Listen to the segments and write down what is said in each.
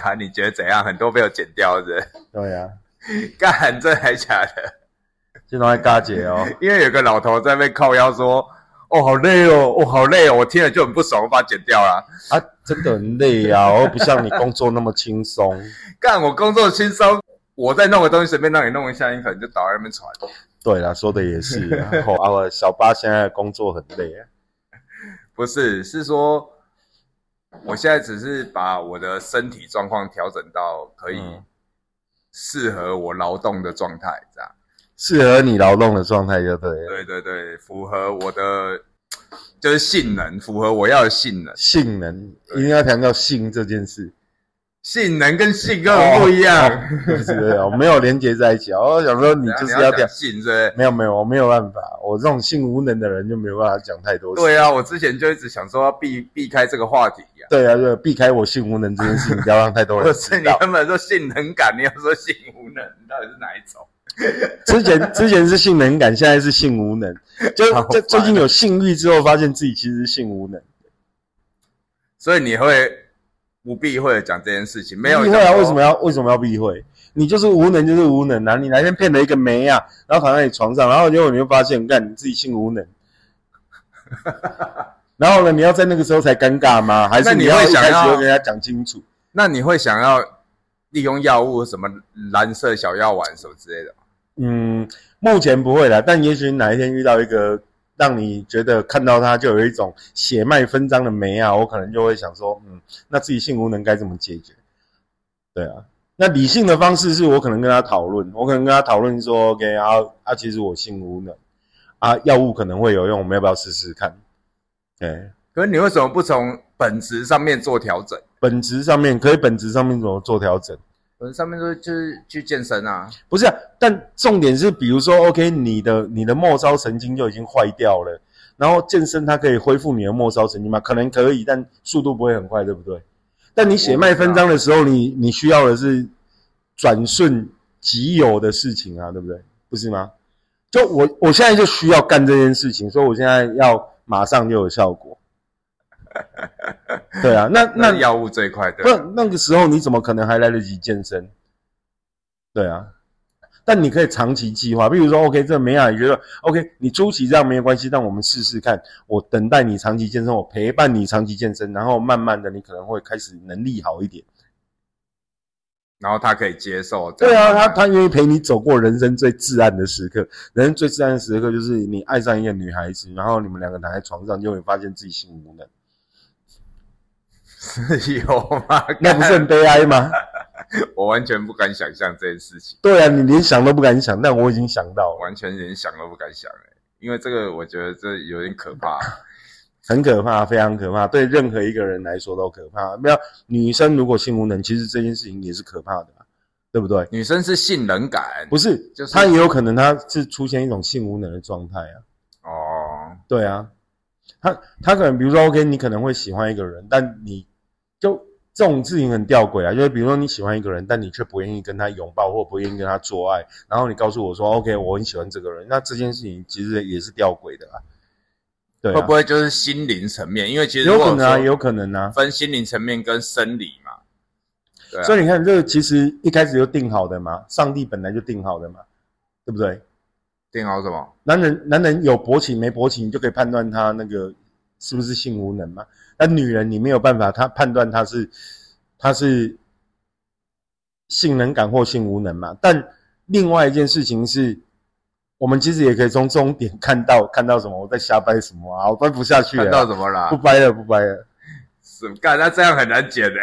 短一卡，你觉得怎样？很多被我剪掉的，对呀、干这还假的？这都在嘎姐哦。因为有个老头在那边靠腰说：“哦，好累哦，哦，好累哦。”我听了就很不爽，我把它剪掉了。啊，真的很累啊，我又不像你工作那么轻松。干我工作轻松，我再弄个东西随便让你弄一下，你可能就倒在那边喘。对啦，说的也是然后啊，我小八现在的工作很累啊。不是，是说我现在只是把我的身体状况调整到可以嗯适合我劳动的状态，这样。适合你劳动的状态就对了。对对对，符合我的就是性能，符合我要的性能。性能一定要强调性这件事，性能跟性根本不一样。哦不是哦，没有连接在一起啊。我想说你就是要讲，性，对不对？没有没有，我没有办法，我这种性无能的人就没有办法讲太多。对啊，我之前就一直想说要避避开这个话题呀、对啊，就避开我性无能这件事情，不要让太多人 不是你。根本说性能感，你要说性无能，你到底是哪一种？之前之前是性能感，现在是性无能。就好烦就最近有性欲之后，发现自己其实是性无能。所以你会不避讳的讲这件事情？没有避讳啊？为什么要为什么要避讳？你就是无能，就是无能啊！你哪天骗了一个梅啊，然后躺在你床上，然后结果你就发现，干你自己性无能。然后呢，你要在那个时候才尴尬吗？还是你要一开始会想要就跟人家讲清楚？那你会想要利用药物什么蓝色小药丸什么之类的吗？嗯，目前不会啦，但也许哪一天遇到一个让你觉得看到它就有一种血脉分张的美啊，我可能就会想说，嗯，那自己性无能该怎么解决？对啊，那理性的方式是我可能跟他讨论，我可能跟他讨论说，OK 啊啊，其实我性无能啊，药物可能会有用，我们要不要试试看？对，可是你为什么不从本质上面做调整？本质上面可以，本质上面怎么做调整？本质上面说就是去健身啊，不是、啊，但重点是，比如说，OK，你的你的末梢神经就已经坏掉了，然后健身它可以恢复你的末梢神经吗？可能可以，但速度不会很快，对不对？但你血脉分张的时候，你你需要的是转瞬即有的事情啊，对不对？不是吗？就我我现在就需要干这件事情，所以我现在要马上就有效果。对啊，那那那药物最快的。那那个时候你怎么可能还来得及健身？对啊，但你可以长期计划，比如说，OK，这美雅也觉得 OK，你初期这样没有关系，但我们试试看。我等待你长期健身，我陪伴你长期健身，然后慢慢的你可能会开始能力好一点。然后他可以接受对啊，他他愿意陪你走过人生最至暗的时刻。人生最至暗的时刻就是你爱上一个女孩子，然后你们两个躺在床上，就会发现自己性无能，是 有吗？那不是很悲哀吗？我完全不敢想象这件事情，对啊，你连想都不敢想，但我已经想到了。完全连想都不敢想哎，因为这个我觉得这有点可怕。很可怕，非常可怕，对任何一个人来说都可怕。没有女生如果性无能，其实这件事情也是可怕的啊，对不对？女生是性冷感，不是，就是她也有可能她是出现一种性无能的状态啊。哦，对啊，她她可能比如说 OK，你可能会喜欢一个人，但你就这种事情很吊诡啊，就是比如说你喜欢一个人，但你却不愿意跟他拥抱或不愿意跟他做爱，然后你告诉我说 OK，我很喜欢这个人，那这件事情其实也是吊诡的啊。对啊，会不会就是心灵层面？因为其实有可能啊，有可能啊。分心灵层面跟生理嘛。对啊，所以你看，这个其实一开始就定好的嘛，上帝本来就定好的嘛，对不对？定好什么？男人男人有勃起没勃起，你就可以判断他那个是不是性无能嘛。但女人你没有办法，她判断她是她是性能感或性无能嘛。但另外一件事情是，我们其实也可以从终点看到看到什么，我在瞎掰什么啊，我掰不下去了看啦，到什么啦不？掰了不掰了。什么干？那这样很难剪的。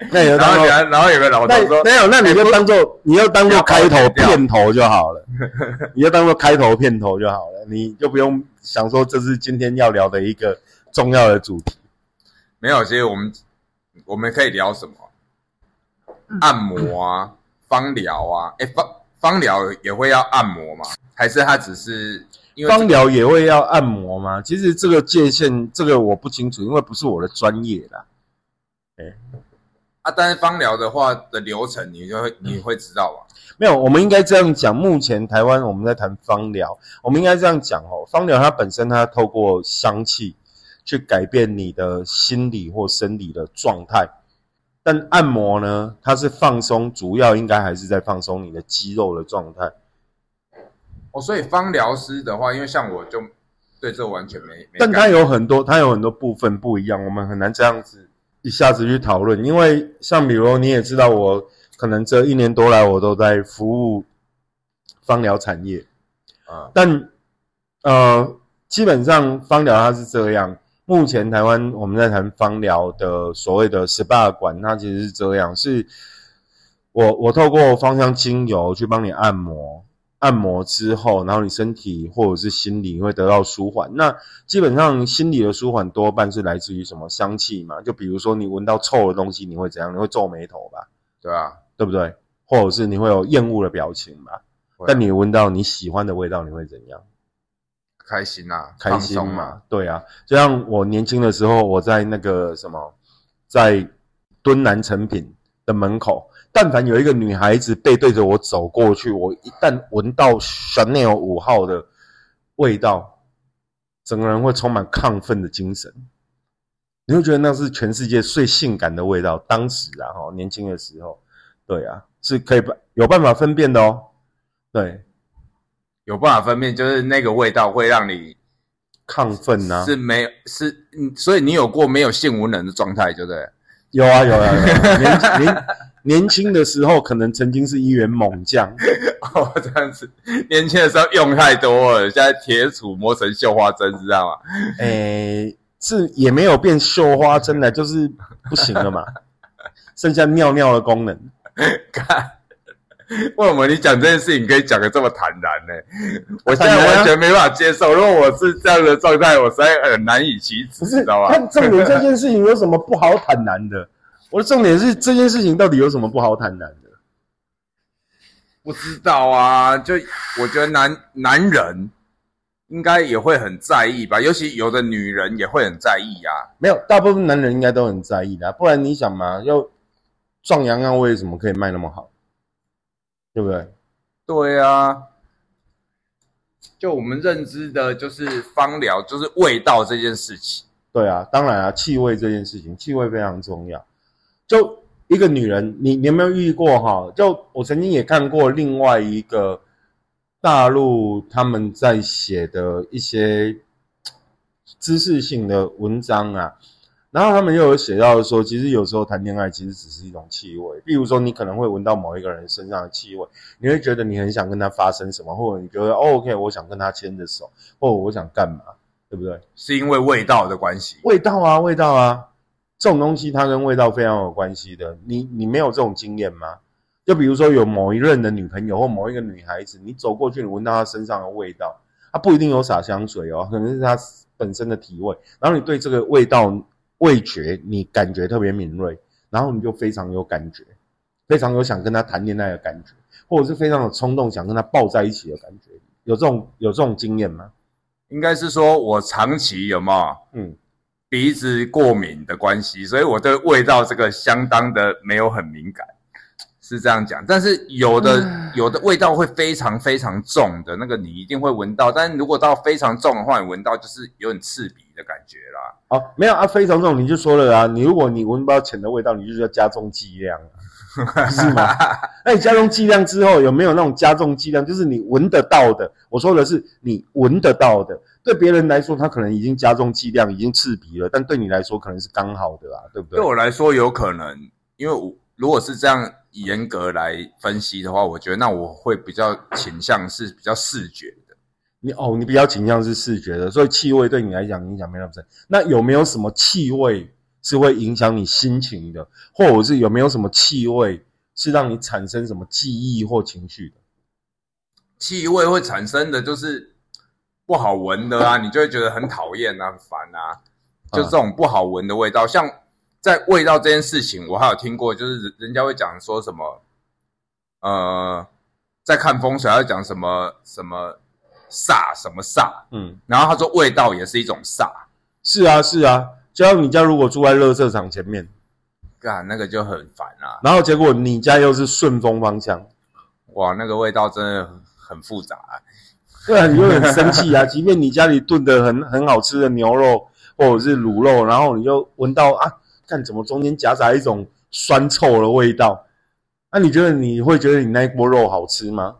那你就当做然后然后有个老头说那没有，那你就当做你就当做开头片头就好了，你就当做开头片头就好了，你就不用想说这是今天要聊的一个重要的主题。没有，其实我们我们可以聊什么？按摩啊，芳疗啊，哎，芳芳疗也会要按摩吗？还是它只是因为这个芳疗也会要按摩吗？其实这个界限，这个我不清楚，因为不是我的专业啦。啊？但是芳疗的话的流程，你就会你会知道吧？没有，我们应该这样讲。目前台湾我们在谈芳疗，我们应该这样讲哦。芳疗它本身它透过香气去改变你的心理或生理的状态，但按摩呢，它是放松，主要应该还是在放松你的肌肉的状态。哦，所以芳疗师的话，因为像我就对这完全没，没但它有很多，它有很多部分不一样，我们很难这样子一下子去讨论。因为像比如你也知道，我可能这一年多来我都在服务芳疗产业，啊，但呃，基本上芳疗它是这样。目前台湾我们在谈芳疗的所谓的 SPA 馆，它其实是这样：是我我透过芳香精油去帮你按摩，按摩之后，然后你身体或者是心理会得到舒缓。那基本上心理的舒缓多半是来自于什么香气嘛？就比如说你闻到臭的东西，你会怎样？你会皱眉头吧，对啊，对不对？或者是你会有厌恶的表情吧？但你闻到你喜欢的味道，你会怎样？开心啊，开心放松嘛，，对啊，就像我年轻的时候，我在那个什么，在敦南成品的门口，但凡有一个女孩子背对着我走过去，我一旦闻到 Chanel 五号的味道，整个人会充满亢奋的精神，你会觉得那是全世界最性感的味道。当时啊，哈，年轻的时候，对啊，是可以办有办法分辨的哦，对，有办法分辨，就是那个味道会让你亢奋啊，是没有是，嗯所以你有过没有性无能的状态，对不对？有啊有啊有啊，年年年轻的时候可能曾经是一员猛将，哦，这样子，年轻的时候用太多了，现在铁杵磨成绣花针，知道吗？诶、是也没有变绣花针了，就是不行了嘛，剩下尿尿的功能。看，为什么你讲这件事情可以讲的这么坦然呢？我现在完全没办法接受，如果我是这样的状态，我实在很难以启齿，知道吧？但重点这件事情有什么不好坦然的？我的重点是这件事情到底有什么不好坦然的？不知道啊，就我觉得男男人应该也会很在意吧，尤其有的女人也会很在意啊。没有，大部分男人应该都很在意的啊、不然你想嘛，要壮阳药为什么可以卖那么好？对不对？对啊，就我们认知的，就是芳疗，就是味道这件事情。对啊，当然啊，气味这件事情，气味非常重要。就一个女人，你你有没有遇过哈？就我曾经也看过另外一个大陆他们在写的一些知识性的文章啊，然后他们又有写到说，其实有时候谈恋爱其实只是一种气味，比如说你可能会闻到某一个人身上的气味，你会觉得你很想跟他发生什么，或者你觉得、哦、OK，我想跟他牵着手，或者我想干嘛，对不对？是因为味道的关系。味道啊，味道啊，这种东西它跟味道非常有关系的。你你没有这种经验吗？就比如说有某一任的女朋友或某一个女孩子，你走过去，你闻到她身上的味道，她不一定有洒香水哦，可能是她本身的体味，然后你对这个味道味觉你感觉特别敏锐，然后你就非常有感觉，非常有想跟他谈恋爱的感觉，或者是非常有冲动想跟他抱在一起的感觉。有这种有这种经验吗？应该是说我长期有没有嗯，鼻子过敏的关系，所以我对味道这个相当的没有很敏感，是这样讲。但是有的、有的味道会非常非常重的那个，你一定会闻到。但是如果到非常重的话，你闻到就是有点刺鼻的感觉啦。哦，没有啊，非常重，你就说了啊，你如果你闻不到钱的味道，你就是要加重剂量啊，是吗？那你加重剂量之后，有没有那种加重剂量，就是你闻得到的？我说的是你闻得到的，对别人来说，他可能已经加重剂量，已经刺鼻了，但对你来说可能是刚好的啊，对不对对？我来说有可能，因为我如果是这样严格来分析的话，我觉得那我会比较倾向是比较视觉的。你哦，你比较倾向是视觉的，所以气味对你来讲影响没那么深。那有没有什么气味是会影响你心情的，或者是有没有什么气味是让你产生什么记忆或情绪的？气味会产生的就是不好闻的啊，你就会觉得很讨厌啊、很烦啊，就这种不好闻的味道。像在味道这件事情，我还有听过，就是人人家会讲说什么，呃，在看风水，他会讲什么什么煞什么煞，嗯，然后他说味道也是一种煞，是啊，是啊。就像你家如果住在垃圾场前面，干那个就很烦啊，然后结果你家又是顺风方向，哇，那个味道真的很很复杂、啊。对啊，你就很生气啊。即便你家里炖的很很好吃的牛肉或者是卤肉，然后你就闻到啊，看怎么中间夹杂一种酸臭的味道。那你觉得你会觉得你那一锅肉好吃吗？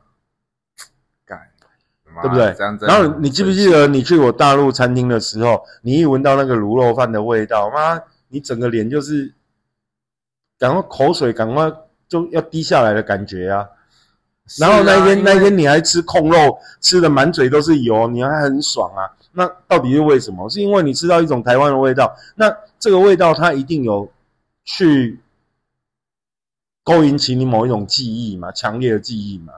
对不对这样？然后你记不记得你去我大陆餐厅的时候，你一闻到那个卤肉饭的味道，妈，你整个脸就是赶快口水赶快就要滴下来的感觉啊！啊？然后那一天、那一天你还吃控肉，吃的满嘴都是油，你还很爽啊！那到底是为什么？是因为你吃到一种台湾的味道，那这个味道它一定有去勾引起你某一种记忆嘛，强烈的记忆嘛。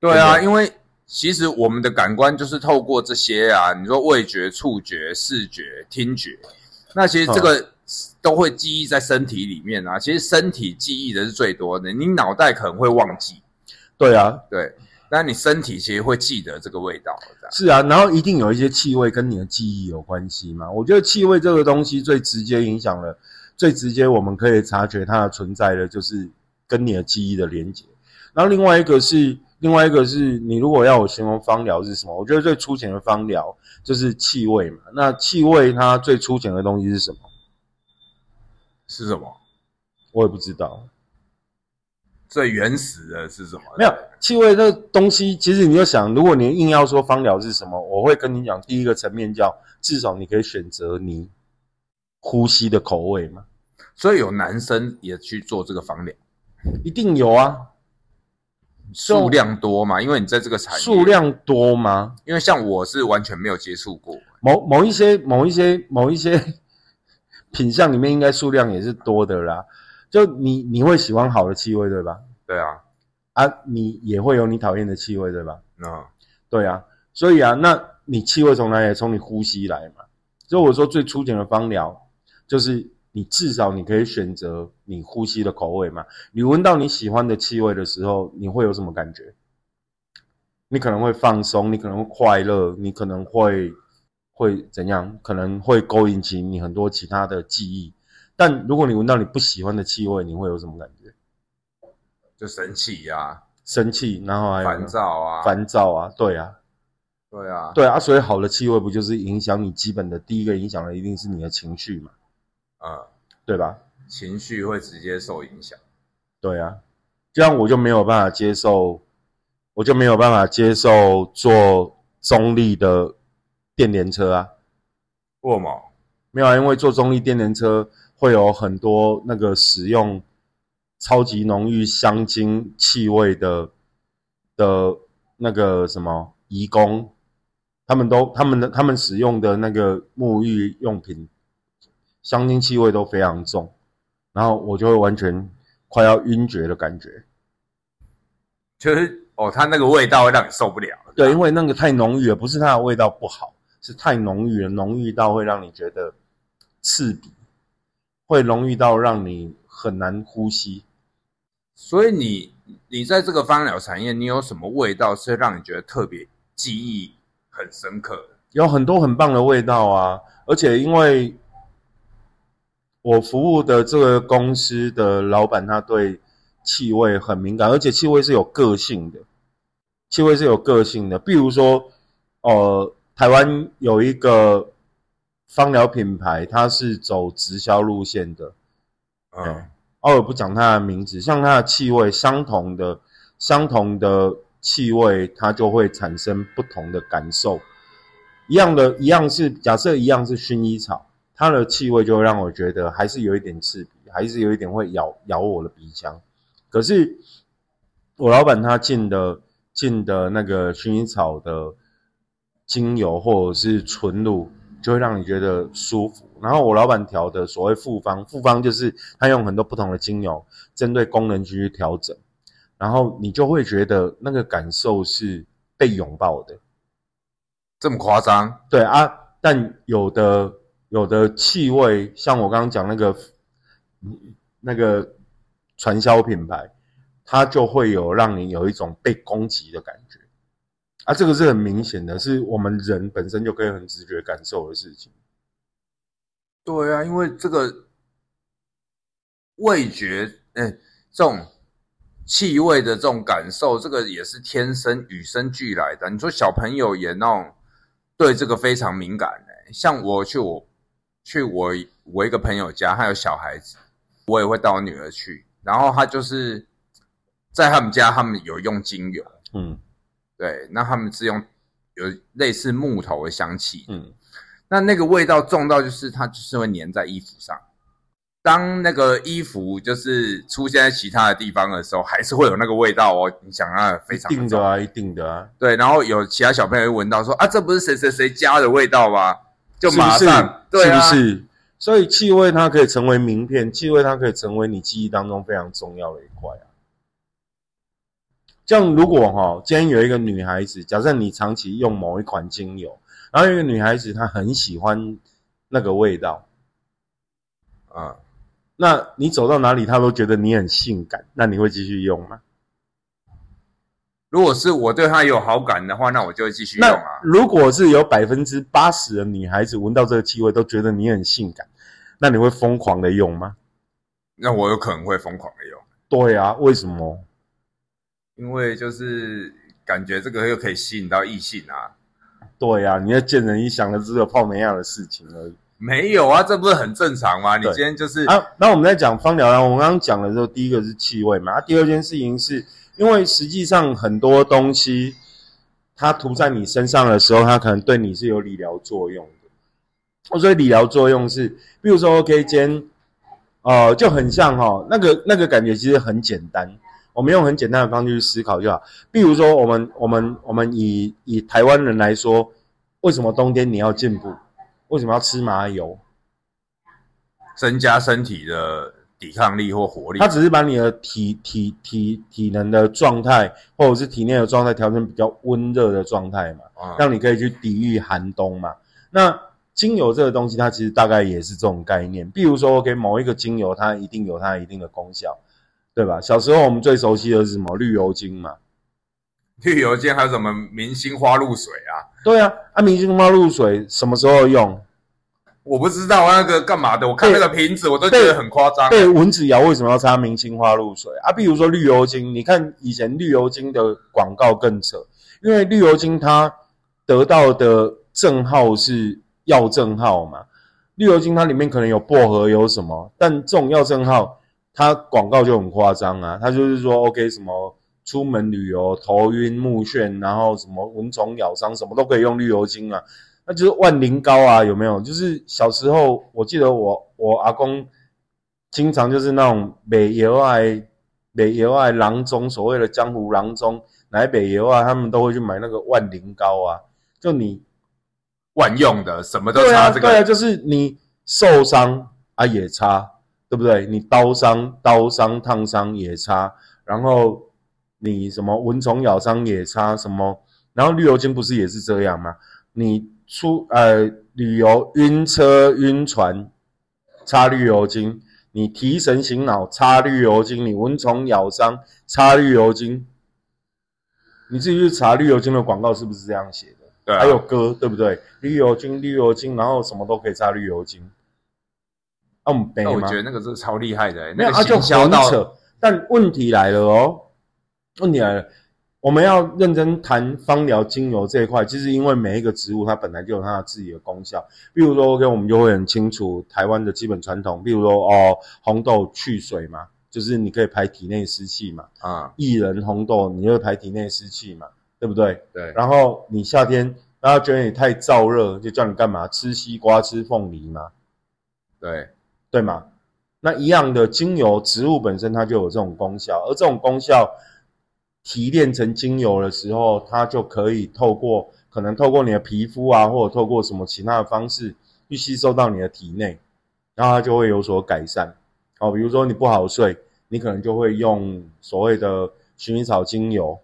对啊，因为其实我们的感官就是透过这些啊，你说味觉、触觉、视觉、听觉，那其实这个都会记忆在身体里面啊。其实身体记忆的是最多的，你脑袋可能会忘记，对啊，对，但你身体其实会记得这个味道，是啊，然后一定有一些气味跟你的记忆有关系嘛。我觉得气味这个东西最直接影响了，最直接我们可以察觉它的存在的，就是跟你的记忆的连接。然后另外一个是，另外一个是你如果要我形容芳疗是什么，我觉得最粗浅的芳疗就是气味嘛。那气味它最粗浅的东西是什么？是什么？我也不知道。最原始的是什么？没有气味这东西，其实你就想，如果你硬要说芳疗是什么，我会跟你讲，第一个层面叫至少你可以选择你呼吸的口味嘛。所以有男生也去做这个芳疗，一定有啊，数量多嘛？因为你在这个产业，数量多吗？因为像我是完全没有接触过，某某一些某一些某一些 品相里面，应该数量也是多的啦。就你你会喜欢好的气味，对吧？对啊，啊，你也会有你讨厌的气味，对吧？那对啊，所以啊，那你气味从哪里？从你呼吸来嘛。所以我说最粗浅的芳疗，就是你至少你可以选择你呼吸的口味嘛。你闻到你喜欢的气味的时候，你会有什么感觉？你可能会放松，你可能会快乐，你可能会会怎样？可能会勾引起你很多其他的记忆。但如果你闻到你不喜欢的气味，你会有什么感觉？就生气呀、生气，然后还烦躁啊，烦躁啊，对啊，对啊，对啊，所以好的气味不就是影响你基本的第一个影响的一定是你的情绪嘛，嗯，对吧？情绪会直接受影响。对啊，这样我就没有办法接受，我就没有办法接受坐中立的电联车啊，为什么？没有啊，因为坐中立电联车会有很多那个使用超级浓郁香精气味的的那个什么移工，他们都他们的他们使用的那个沐浴用品香精气味都非常重，然后我就会完全快要晕厥的感觉。就是哦，它那个味道会让你受不了。对，因为那个太浓郁了，不是它的味道不好，是太浓郁了，浓郁到会让你觉得刺鼻，会浓郁到让你很难呼吸。所以你你在这个芳疗产业，你有什么味道是让你觉得特别记忆很深刻的？有很多很棒的味道啊，而且因为我服务的这个公司的老板，他对气味很敏感，而且气味是有个性的，气味是有个性的。比如说，呃，台湾有一个芳疗品牌，它是走直销路线的，嗯，哦，我不讲它的名字，像它的气味相同的、相同的气味，它就会产生不同的感受。一样的，一样是假设一样是薰衣草，它的气味就会让我觉得还是有一点刺鼻，还是有一点会咬咬我的鼻腔。可是我老板他进的进的那个薰衣草的精油或者是纯露，就会让你觉得舒服。然后我老板调的所谓复方，复方就是他用很多不同的精油，针对功能区去调整，然后你就会觉得那个感受是被拥抱的。这么夸张？对啊，但有的有的气味，像我刚刚讲那个那个传销品牌，它就会有让你有一种被攻击的感觉啊，这个是很明显的，是我们人本身就可以很直觉感受的事情。对啊，因为这个味觉，嗯，这种气味的这种感受，这个也是天生与生俱来的。你说小朋友也那种对这个非常敏感、欸，像我去我去我我一个朋友家，他有小孩子，我也会带我女儿去，然后他就是在他们家，他们有用精油，嗯对，那他们是用有类似木头的香气，嗯，那那个味道重到就是它就是会粘在衣服上。当那个衣服就是出现在其他的地方的时候，还是会有那个味道哦。你想啊，非一常重定的啊，一定的啊，对，然后有其他小朋友会闻到说啊，这不是谁谁谁家的味道吗？就是不是？马上对是不啊，是？所以气味它可以成为名片，气味它可以成为你记忆当中非常重要的一块啊。像如果哈、今天有一个女孩子，假设你长期用某一款精油，然后有一个女孩子她很喜欢那个味道，啊，那你走到哪里她都觉得你很性感，那你会继续用吗？如果是我对他有好感的话，那我就会继续用啊。如果是有百分之八十的女孩子闻到这个气味都觉得你很性感，那你会疯狂的用吗？那我有可能会疯狂的用，对啊，为什么？因为就是感觉这个又可以吸引到异性啊。对啊，你要见人一想的只有泡梅亚的事情而已没有啊，这不是很正常吗？你今天就是啊。那我们在讲芳疗啊，我们刚刚讲了之后，第一个是气味嘛，啊、第二件事情是因为实际上很多东西它涂在你身上的时候，它可能对你是有理疗作用的。所以理疗作用是，比如说 OK，今天呃就很像哈、哦，那个那个感觉其实很简单。我们用很简单的方式去思考就好。比如说，我们我们我们以以台湾人来说，为什么冬天你要进补？为什么要吃麻油？增加身体的抵抗力或活力它。只是把你的体体体体能的状态，或者是体内的状态调成比较温热的状态嘛，嗯让你可以去抵御寒冬嘛。那精油这个东西，它其实大概也是这种概念。比如说，OK，某一个精油它一定有它一定的功效，对吧？小时候我们最熟悉的是什么？绿油精嘛。绿油精还有什么明星花露水啊？对啊，啊，明星花露水什么时候用？我不知道那个干嘛的，我看那个瓶子我都觉得很夸张。对，蚊子咬为什么要擦明星花露水啊？比如说绿油精，你看以前绿油精的广告更扯，因为绿油精它得到的证号是药证号嘛，绿油精它里面可能有薄荷有什么，但这种药证号它广告就很夸张啊，它就是说 OK 什么出门旅游头晕目眩，然后什么蚊虫咬伤什么都可以用绿油精啊。那就是万灵膏啊，有没有？就是小时候，我记得我我阿公经常就是那种北游爱北游爱郎中，所谓的江湖郎中，来北游啊，他们都会去买那个万灵膏啊。就你万用的，什么都擦这个。对啊，就是你受伤啊也擦，对不对？你刀伤、刀伤、烫伤也擦，然后你什么蚊虫咬伤也擦，什么，然后绿油精不是也是这样吗？你出呃旅游晕车晕船，擦绿油精；你提神醒脑，擦绿油精；你蚊虫咬伤，擦绿油精。你自己去查绿油精的广告是不是这样写的？对啊，还有歌，对不对？绿油精，绿油精，然后什么都可以擦绿油精。啊，我们我觉？得那个是超厉害的、欸，没有，那个啊就很扯。但问题来了哦，问题来了，我们要认真谈芳疗精油这一块。其实因为每一个植物它本来就有它自己的功效，比如说 OK，我们就会很清楚台湾的基本传统，比如说哦，红豆去水嘛，就是你可以排体内湿气嘛。啊、薏仁红豆，你会排体内湿气嘛，对不对？对，然后你夏天，大家觉得你太燥热，就叫你干嘛？吃西瓜、吃凤梨嘛，对，对嘛？那一样的精油，植物本身它就有这种功效，而这种功效提炼成精油的时候，它就可以透过可能透过你的皮肤啊，或者透过什么其他的方式去吸收到你的体内，然后它就会有所改善。好，比如说你不好睡，你可能就会用所谓的薰衣草精油，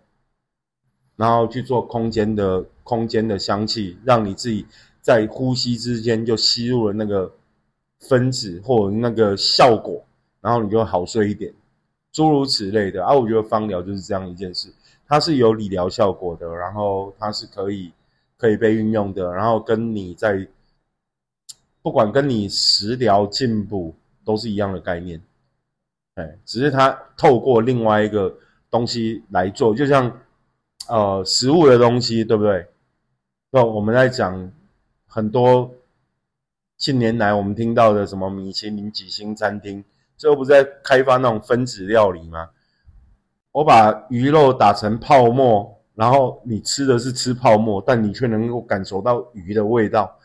然后去做空间的空间的香气，让你自己在呼吸之间就吸入了那个分子或者那个效果，然后你就好睡一点，诸如此类的啊。我觉得芳疗就是这样一件事，它是有理疗效果的，然后它是可以可以被运用的，然后跟你在不管跟你食疗进补都是一样的概念，哎，只是它透过另外一个东西来做，就像呃食物的东西，对不对？那我们在讲很多近年来我们听到的什么米其林几星餐厅，最后不是在开发那种分子料理吗？我把鱼肉打成泡沫，然后你吃的是吃泡沫，但你却能够感受到鱼的味道。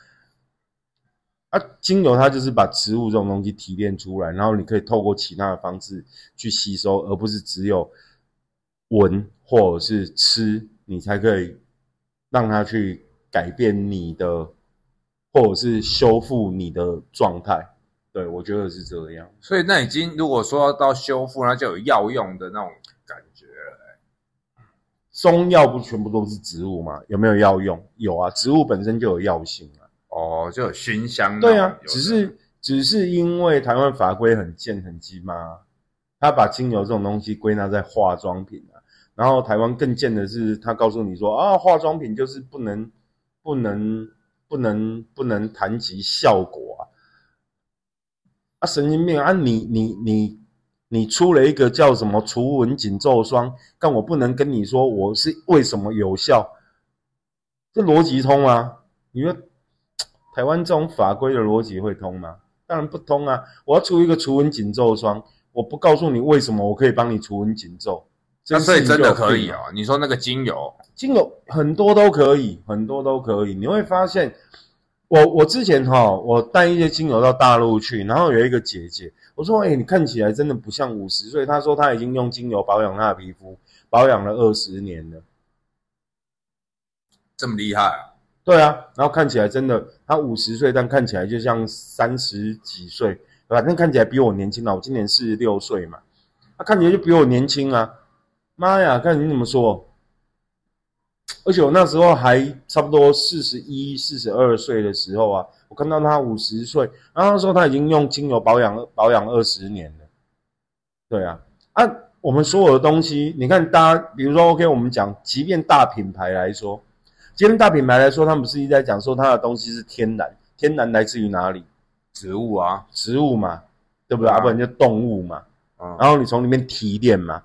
啊，精油它就是把植物这种东西提炼出来，然后你可以透过其他的方式去吸收，而不是只有闻或者是吃，你才可以让它去改变你的，或者是修复你的状态。对我觉得是这样。所以那已经如果说到修复，那就有药用的那种感觉了、中药不全部都是植物吗？有没有药用？有啊，植物本身就有药性啊。哦，就有熏香。对啊，只是只是因为台湾法规很贱很鸡妈，他把精油这种东西归纳在化妆品啊。然后台湾更贱的是，他告诉你说啊，化妆品就是不能不能不能不能谈及效果啊。啊，神经病啊！你你你你出了一个叫什么除蚊紧皱霜，但我不能跟你说我是为什么有效，这逻辑通吗？你说台湾这种法规的逻辑会通吗？当然不通啊！我要出一个除蚊紧皱霜，我不告诉你为什么我可以帮你除蚊紧皱，那所以真的可以啊！哦。你说那个精油，精油很多都可以，很多都可以。你会发现，我我之前哈，我带一些精油到大陆去，然后有一个姐姐，我说：“哎、你看起来真的不像五十岁。”她说她已经用精油保养她的皮肤，保养了二十年了。这么厉害啊？对啊，然后看起来真的，她五十岁，但看起来就像三十几岁，反正看起来比我年轻了。我今年四十六岁嘛，她看起来就比我年轻啊！妈呀，看你怎么说？而且我那时候还差不多四十一、四十二岁的时候啊，我看到他五十岁，然后他说他已经用精油保养保养二十年了。对啊，啊，我们所有的东西，你看大家，比如说 OK，我们讲，即便大品牌来说，即便大品牌来说，他们不是一直在讲说它的东西是天然，天然来自于哪里？植物啊，植物嘛，对不对？啊要、不然就动物嘛。嗯，然后你从里面提炼嘛，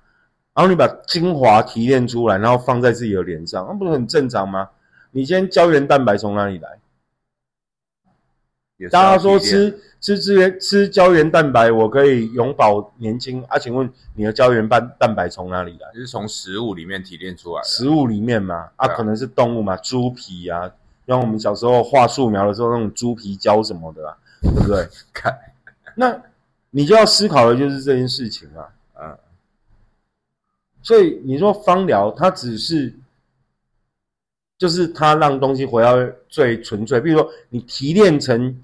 然后你把精华提炼出来，然后放在自己的脸上，那不是很正常吗？你今天胶原蛋白从哪里来？大家说吃吃资源吃胶原蛋白，我可以永葆年轻啊？请问你的胶原蛋蛋白从哪里来？就是从食物里面提炼出来的。食物里面嘛，啊，啊可能是动物嘛，猪皮啊，像我们小时候画素描的时候那种猪皮胶什么的啊，对不对？看，那你就要思考的就是这件事情啊。所以你说芳疗，它只是，就是它让东西回到最纯粹。比如说你提炼成，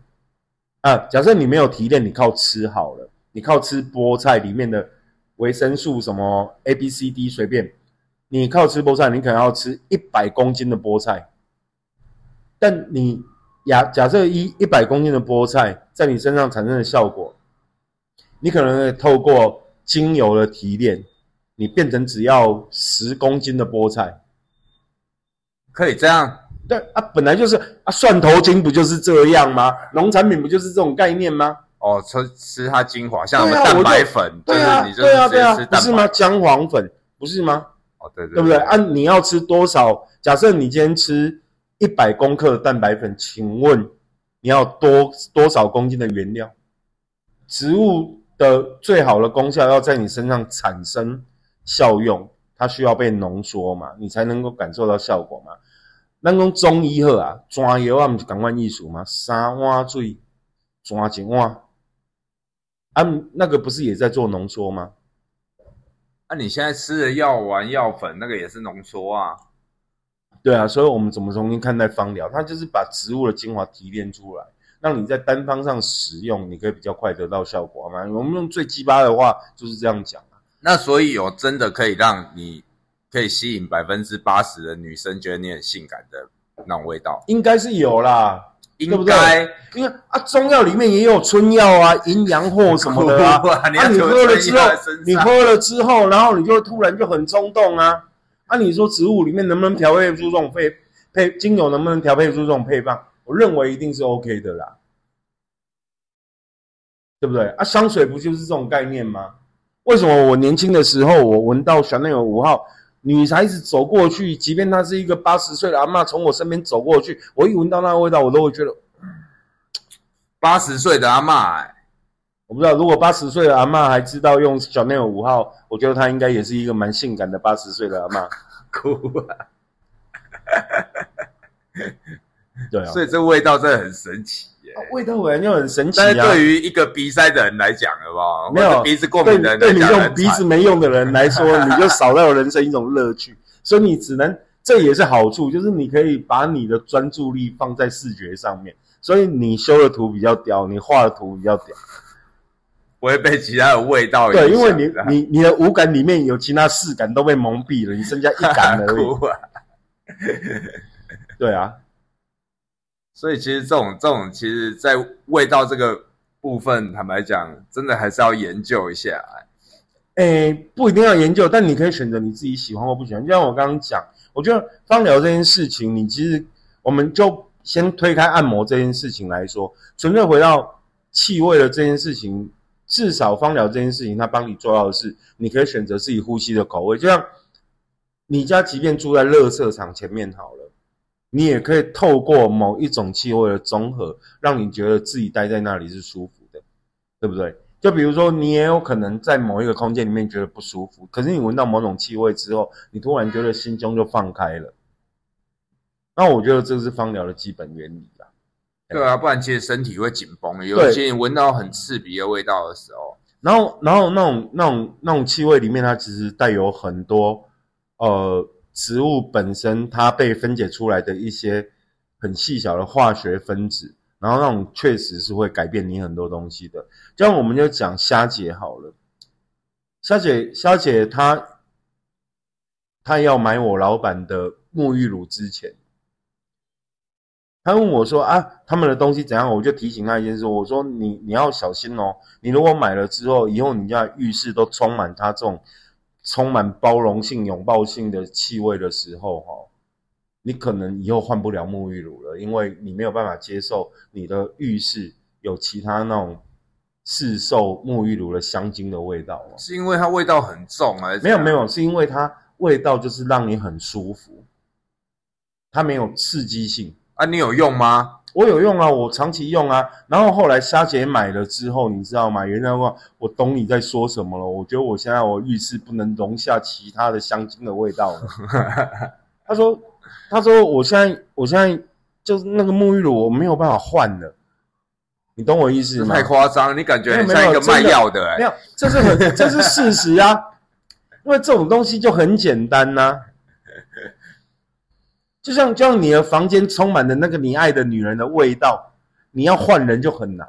啊，假设你没有提炼，你靠吃好了，你靠吃菠菜里面的维生素什么 A、B、C、D 随便，你靠吃菠菜，你可能要吃一百公斤的菠菜，但你假假设一一百公斤的菠菜在你身上产生的效果，你可能透过精油的提炼。你变成只要十公斤的菠菜，可以这样。对啊，本来就是啊，蒜头精不就是这样吗？农产品不就是这种概念吗？哦，吃吃它精华，像蛋白粉，对啊，就是你就对啊，是直对啊，接吃蛋不是吗？白，姜黄粉不是吗？哦，对对对不对？？啊、你要吃多少？假设你今天吃一百公克的蛋白粉，请问你要多多少公斤的原料？植物的最好的功效要在你身上产生效用，它需要被浓缩嘛，你才能够感受到效果嘛。咱讲中医好啊，抓药啊，不是同款艺术吗？三碗水抓一碗，啊，那个不是也在做浓缩吗？那、啊你现在吃的药丸、药粉，那个也是浓缩啊。对啊，所以我们怎么重新看待芳疗？它就是把植物的精华提炼出来，让你在单方上使用，你可以比较快得到效果嘛。我们用最鸡巴的话就是这样讲啊。那所以有真的可以让你可以吸引百分之八十的女生觉得你很性感的那种味道，应该是有啦，应该。因为啊，中药里面也有春药啊、阴阳货什么的啊。哇你啊，你喝了之后你喝了之后，然后你就突然就很冲动啊。啊，你说植物里面能不能调配出这种配配精油，能不能调配出这种配方？我认为一定是 OK 的啦，对不对？啊，香水不就是这种概念吗？为什么我年轻的时候，我闻到香奈儿五号，女孩子走过去，即便她是一个八十岁的阿嬷从我身边走过去，我一闻到那个味道，我都会觉得 八十岁的阿嬷、欸，我不知道，如果八十岁的阿嬷还知道用小 n 五号，我觉得她应该也是一个蛮性感的八十岁的阿嬷。哭啊！对啊，所以这味道真的很神奇耶。味道本来就很神奇啊。但是对于一个鼻塞的人来讲，好不好？没有鼻子过敏的人对你这来讲，种鼻子没用的人来说，你就少掉了人生一种乐趣。所以你只能，这也是好处，就是你可以把你的专注力放在视觉上面。所以你修的图比较屌，你画的图比较屌。不会被其他的味道对，因为你你你的五感里面有其他四感都被蒙蔽了，你剩下一感而已。啊！对啊，所以其实这种这种，其实在味道这个部分，坦白讲，真的还是要研究一下。诶，不一定要研究，但你可以选择你自己喜欢或不喜欢。就像我刚刚讲，我觉得芳疗这件事情，你其实我们就先推开按摩这件事情来说，纯粹回到气味的这件事情，至少芳疗这件事情，它帮你做到的是，你可以选择自己呼吸的口味。就像你家即便住在垃圾场前面好了，你也可以透过某一种气味的综合，让你觉得自己待在那里是舒服的，对不对？就比如说，你也有可能在某一个空间里面觉得不舒服，可是你闻到某种气味之后，你突然觉得心胸就放开了。那我觉得这是芳疗的基本原理啦。对啊，不然其实身体会紧绷对其你闻到很刺鼻的味道的时候，然后，然后那种那种那种气味里面，它其实带有很多呃植物本身它被分解出来的一些很细小的化学分子，然后那种确实是会改变你很多东西的。这样我们就讲虾姐好了，虾姐虾姐她她要买我老板的沐浴乳之前，他问我说啊，他们的东西怎样？我就提醒他一件事，我说你你要小心哦，你如果买了之后，以后你家浴室都充满它这种充满包容性、拥抱性的气味的时候，哈，你可能以后换不了沐浴乳了，因为你没有办法接受你的浴室有其他那种市售沐浴乳的香精的味道哦。是因为它味道很重还是没有没有，是因为它味道就是让你很舒服，它没有刺激性。啊？你有用吗？我有用啊，我长期用啊。然后后来虾姐买了之后，你知道吗？原来我我懂你在说什么了。我觉得我现在我浴室不能容下其他的香精的味道了。他说，他说我现在我现在就是那个沐浴乳我没有办法换了，你懂我意思吗？太夸张，你感觉像一个卖药的哎、没有，这是很这是事实啊，因为这种东西就很简单呐、就像就像你的房间充满了那个你爱的女人的味道，你要换人就很难。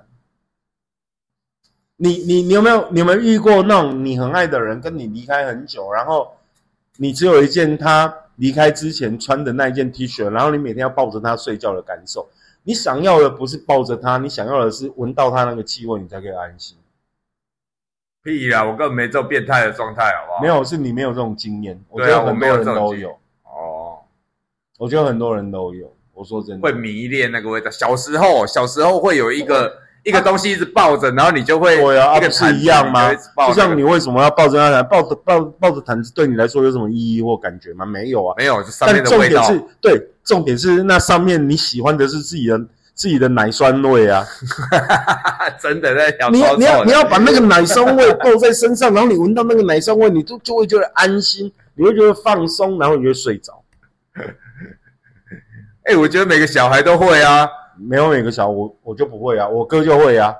你你你有没有你有没有遇过那种你很爱的人跟你离开很久，然后你只有一件他离开之前穿的那一件 T 恤，然后你每天要抱着他睡觉的感受。你想要的不是抱着他，你想要的是闻到他那个气味，你才可以安心。屁啦，我根本没这种变态的状态，好不好？没有，是你没有这种经验。我觉得很多人都有，我觉得很多人都有。我说真的，会迷恋那个味道。小时候，小时候会有一个一个东西一直抱着，然后你就会对啊，啊不是一样吗？就像你为什么要抱着它抱着抱抱着毯子，对你来说有什么意义或感觉吗？没有啊。没有，但面的味道。重点是对，重点是那上面你喜欢的是自己的自己的奶酸味啊。真的在想你要你要你要把那个奶酸味抱在身上，然后你闻到那个奶酸味，你就就会觉得安心，你会觉得放松，然后你就会睡着。哎、我觉得每个小孩都会啊。没有每个小孩我我就不会啊，我哥就会啊。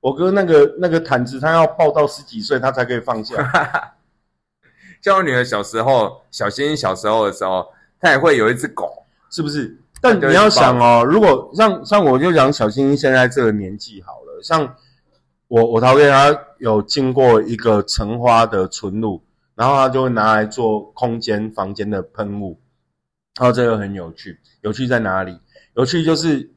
我哥那个那个毯子，他要抱到十几岁，他才可以放下。像我女儿小时候，小星星小时候的时候，她也会有一只狗。是不是？但你要想哦，如果像像我就讲小星星现在这个年纪好了，像我我桃园他有经过一个橙花的纯露，然后他就会拿来做空间房间的喷雾，然后这个很有趣，有趣在哪里？有趣就是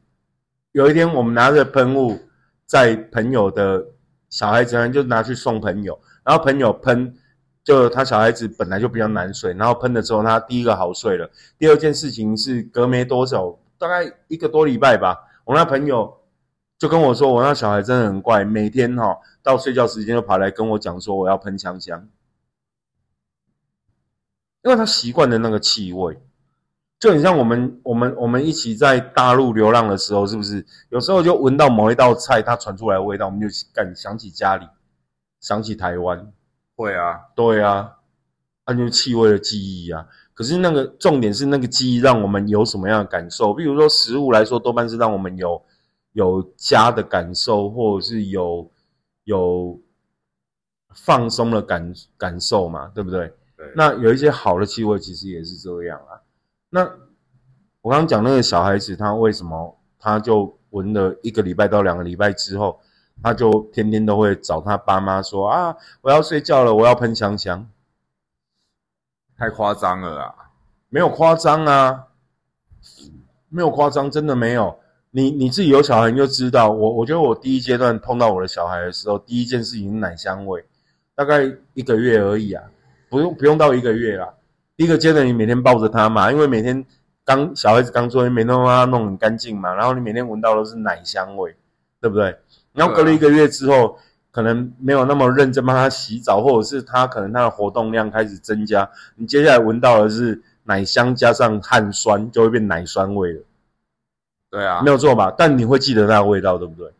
有一天我们拿着喷雾在朋友的小孩子那就拿去送朋友，然后朋友喷。就他小孩子本来就比较难睡，然后喷了之后，他第一个好睡了。第二件事情是隔没多久，大概一个多礼拜吧，我那朋友就跟我说，我那小孩真的很怪，每天哈、到睡觉时间就跑来跟我讲说我要喷香香，因为他习惯的那个气味。就很像我们我们我们一起在大陆流浪的时候，是不是？有时候就闻到某一道菜它传出来的味道，我们就感想起家里，想起台湾。会啊，对啊，那就是气味的记忆啊。可是那个重点是那个记忆让我们有什么样的感受？比如说食物来说，多半是让我们有有家的感受，或者是有有放松的感感受嘛，对不对？对，那有一些好的气味，其实也是这样啊。那我刚刚讲那个小孩子，他为什么他就闻了一个礼拜到两个礼拜之后，他就天天都会找他爸妈说啊，我要睡觉了，我要喷香香。太夸张了啊！没有夸张啊，没有夸张，真的没有。你你自己有小孩你就知道，我我觉得我第一阶段碰到我的小孩的时候，第一件事情是奶香味，大概一个月而已啊，不用不用到一个月啦。第一个阶段你每天抱着它嘛，因为每天刚小孩子刚出生，每天都把他弄很干净嘛，然后你每天闻到都是奶香味，对不对？然后隔了一个月之后。可能没有那么认真帮他洗澡，或者是他可能他的活动量开始增加，你接下来闻到的是奶香加上汗酸，就会变奶酸味了。对啊，没有错吧？但你会记得那个味道，对不对？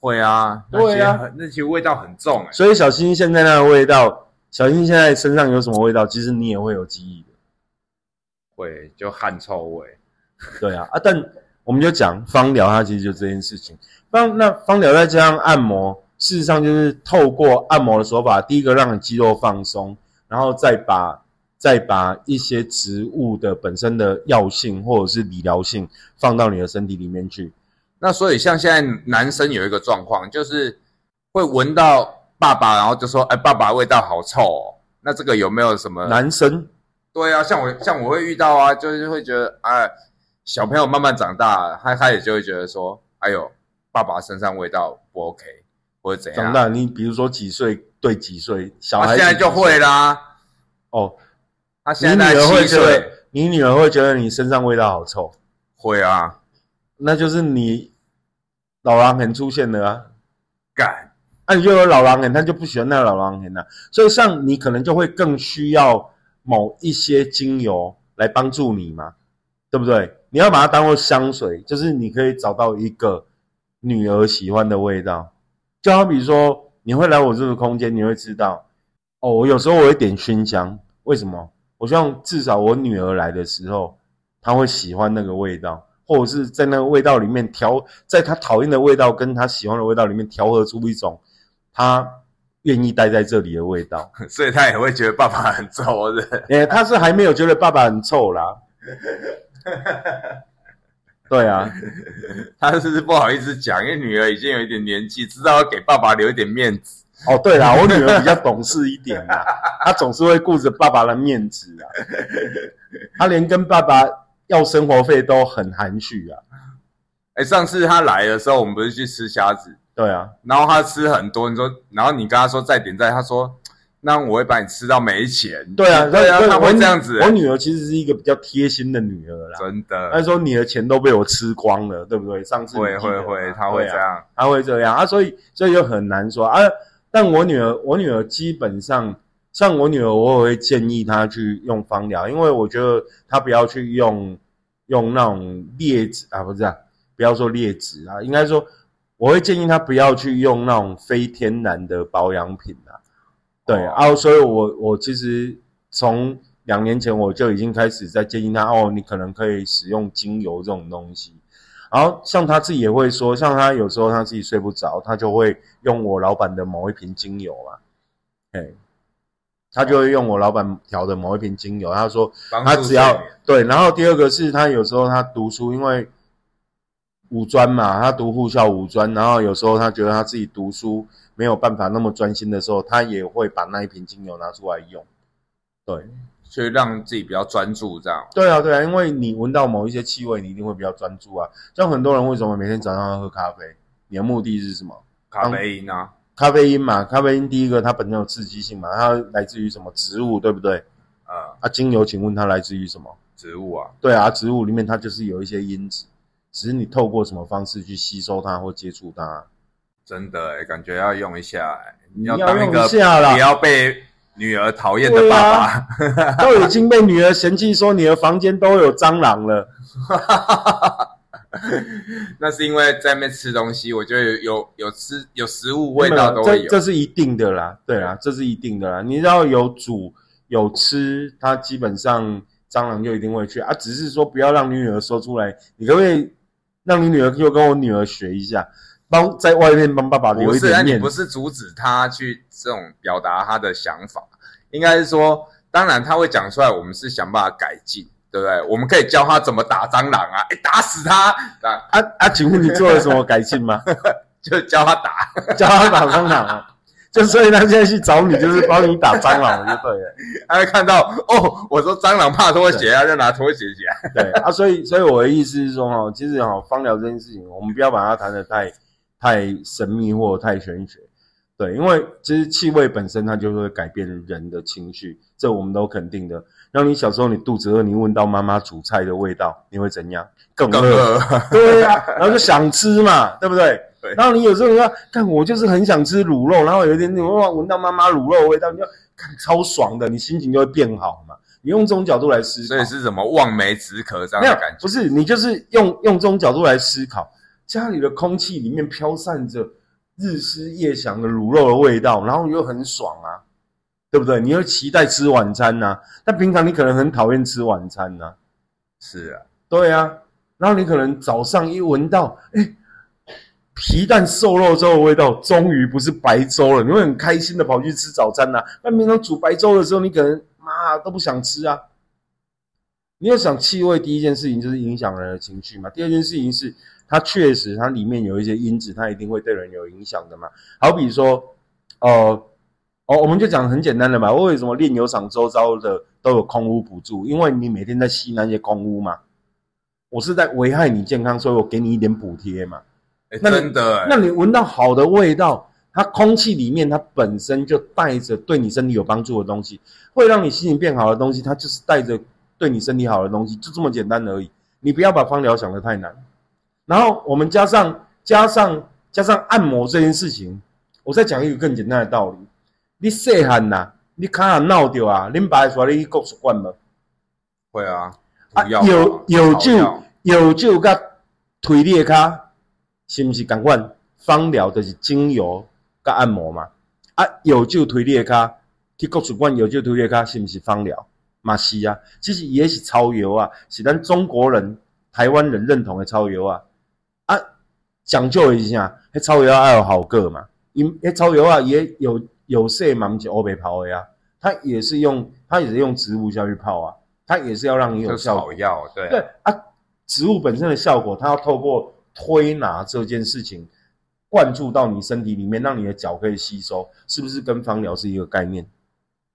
会啊，对啊，那些味道很重哎。所以小新现在那个味道，小新现在身上有什么味道，其实你也会有记忆的。会，就汗臭味。对啊，啊，但我们就讲芳疗，它其实就这件事情。芳那芳疗再加上按摩。事实上，就是透过按摩的手法，第一个让你肌肉放松，然后再把再把一些植物的本身的药性或者是理疗性放到你的身体里面去。那所以，像现在男生有一个状况，就是会闻到爸爸，然后就说：“哎，爸爸味道好臭。”哦。”那这个有没有什么？男生？对啊，像我像我会遇到啊，就是会觉得，哎，小朋友慢慢长大，他他也就会觉得说：“哎呦，爸爸身上味道不 OK。”或者怎样？长大，你比如说几岁对几岁，小孩现在就会啦。哦，他现在会觉得，你女儿会觉得你身上味道好臭。会啊，那就是你老狼很出现了啊。干，那你就有老狼人，他就不喜欢那个老狼人呐。所以像你可能就会更需要某一些精油来帮助你嘛，对不对？你要把它当做香水，就是你可以找到一个女儿喜欢的味道。就好比说，你会来我这个空间，你会知道，哦，我有时候我会点熏香，为什么？我希望至少我女儿来的时候，她会喜欢那个味道，或者是在那个味道里面调，在她讨厌的味道跟她喜欢的味道里面调和出一种她愿意待在这里的味道，所以他也会觉得爸爸很臭的。诶，她是还没有觉得爸爸很臭啦。对啊，他是不好意思讲，因为女儿已经有一点年纪，知道要给爸爸留一点面子。哦，对啦，我女儿比较懂事一点啦，她总是会顾着爸爸的面子啊，她连跟爸爸要生活费都很含蓄啊。哎，上次她来的时候，我们不是去吃虾子？对啊，然后他吃很多，你说，然后你跟他说再点再，他说。那我会把你吃到没钱。对啊，对啊，他会这样子。我女儿其实是一个比较贴心的女儿啦，真的。她说你的钱都被我吃光了，对不对？上次会会会，她会这样，她会这样啊，所以所以就很难说啊。但我女儿，我女儿基本上，像我女儿，我也会建议她去用芳疗，因为我觉得她不要去用用那种劣质啊，不是啊，不要说劣质啊，应该说我会建议他不要去用那种非天然的保养品啊。对啊，所以我我其实从两年前我就已经开始在建议他哦，你可能可以使用精油这种东西。然后像他自己也会说，像他有时候他自己睡不着，他就会用我老板的某一瓶精油嘛，哎，他就会用我老板调的某一瓶精油。他说他只要对，然后第二个是他有时候他读书，因为五专嘛，他读护校五专，然后有时候他觉得他自己读书。没有办法那么专心的时候，他也会把那一瓶精油拿出来用，对，所以让自己比较专注这样。对啊，对啊，因为你闻到某一些气味，你一定会比较专注啊。像很多人为什么每天早上要喝咖啡？你的目的是什么？咖啡因啊，咖啡因嘛，咖啡因第一个它本身有刺激性嘛，它来自于什么植物，对不对？啊，啊，精油，请问它来自于什么？植物啊，对啊，植物里面它就是有一些因子，只是你透过什么方式去吸收它或接触它。真的哎，感觉要用一下哎，你要当一个不要被女儿讨厌的爸爸，都已经被女儿嫌弃说你的房间都有蟑螂了。那是因为在那边吃东西，我觉得有有吃有食物味道都会有。这这是一定的啦，对啦，这是一定的啦。你只要有煮有吃，它基本上蟑螂就一定会去啊。只是说不要让你女儿说出来，你可不可以让你女儿又跟我女儿学一下，帮在外面帮爸爸留一点面不。是阻止他去这种表达他的想法，应该是说，当然他会讲出来，我们是想办法改进，对不对？我们可以教他怎么打蟑螂啊，哎，打死他，啊，啊啊，请问你做了什么改进吗？就教他打，教他打蟑螂啊？就所以他现在去找你，就是帮你打蟑螂就对了。他会看到哦，我说蟑螂怕拖鞋啊，就拿拖鞋起来。对啊，所以所以我的意思是说哈，其实哈，芳疗这件事情，我们不要把它谈得太太神秘或者太玄学。对，因为其实气味本身它就会改变人的情绪，这我们都肯定的。让你小时候你肚子饿，你闻到妈妈煮菜的味道，你会怎样？更更饿。饿，对呀、然后就想吃嘛，对不对？对然后你有时候你说，看我就是很想吃卤肉，然后有一天你闻闻到妈妈卤肉的味道，你就看超爽的，你心情就会变好嘛。你用这种角度来思考，所以是什么望梅止渴这样的感觉？不是你就是用用这种角度来思考，家里的空气里面飘散着日思夜想的卤肉的味道，然后又很爽啊，对不对？你又期待吃晚餐呐、但平常你可能很讨厌吃晚餐呐、是啊，对啊，然后你可能早上一闻到，哎，皮蛋瘦肉粥的味道，终于不是白粥了，你会很开心的跑去吃早餐呐、那平常煮白粥的时候，你可能妈都不想吃啊。你要想气味，第一件事情就是影响人的情绪嘛。第二件事情是，它确实它里面有一些因子，它一定会对人有影响的嘛。好比说，呃，哦，我们就讲很简单的嘛。为什么炼油厂周遭的都有空污补助？因为你每天在吸那些空污嘛。我是在危害你健康，所以我给你一点补贴嘛。哎，那你真的哎，那你闻到好的味道，它空气里面它本身就带着对你身体有帮助的东西，会让你心情变好的东西，它就是带着对你身体好的东西，就这么简单而已。你不要把芳疗想得太难。然后我们加上加上加上按摩这件事情，我再讲一个更简单的道理：你细汉呐，你卡下闹掉啊，恁爸会说你去国术馆吗？会啊，啊，有有草酒有酒甲推你的骹，是毋是共款？芳疗就是精油甲按摩嘛。啊，有酒推你的骹，去国术馆有酒推你的骹，是毋是芳疗？嘛是啊，其实也是超油啊，是咱中国人、台湾人认同的超油啊。啊，讲究一下，迄超油要有好个嘛，因迄超油啊也有有色嘛，不是欧北泡的啊，它也是用它也是用植物下去泡啊，它也是要让你有效果草。药，对对啊，植物本身的效果，它要透过推拿这件事情灌注到你身体里面，让你的脚可以吸收，是不是跟芳疗是一个概念？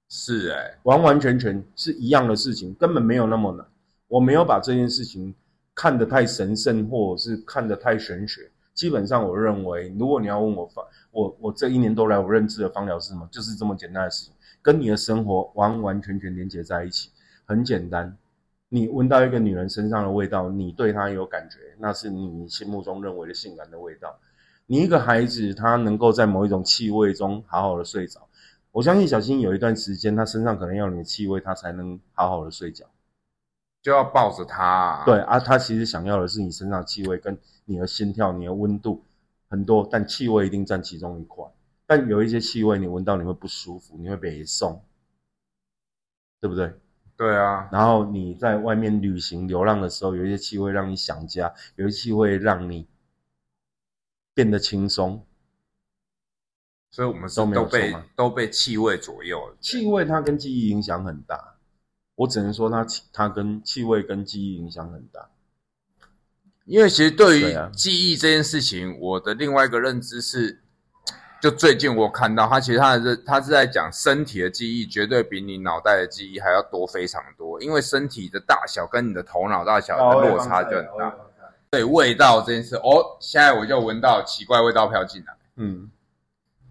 是哎，完完全全是一样的事情，根本没有那么难。我没有把这件事情看得太神圣，或者是看得太玄学。基本上，我认为，如果你要问我方，我我这一年多来我认知的方疗是什么，就是这么简单的事情，跟你的生活完完全全连接在一起，很简单。你闻到一个女人身上的味道，你对她有感觉，那是你心目中认为的性感的味道。你一个孩子，他能够在某一种气味中好好的睡着，我相信小新有一段时间，他身上可能要你的气味，他才能好好的睡觉。就要抱着他啊，对啊，他其实想要的是你身上的气味跟你的心跳、你的温度很多，但气味一定占其中一块。但有一些气味你闻到你会不舒服，你会被送，对不对？对啊，然后你在外面旅行流浪的时候，有一些气味让你想家，有一些气味让你变得轻松。所以我们是都都被都被气味左右了。气味它跟记忆影响很大，我只能说它它跟气味跟记忆影响很大。因为其实对于记忆这件事情，我的另外一个认知是，就最近我看到他其实他的认他是在讲身体的记忆绝对比你脑袋的记忆还要多非常多，因为身体的大小跟你的头脑大小的落差就很大。对味道这件事，哦，现在我就闻到奇怪味道飘进来。嗯，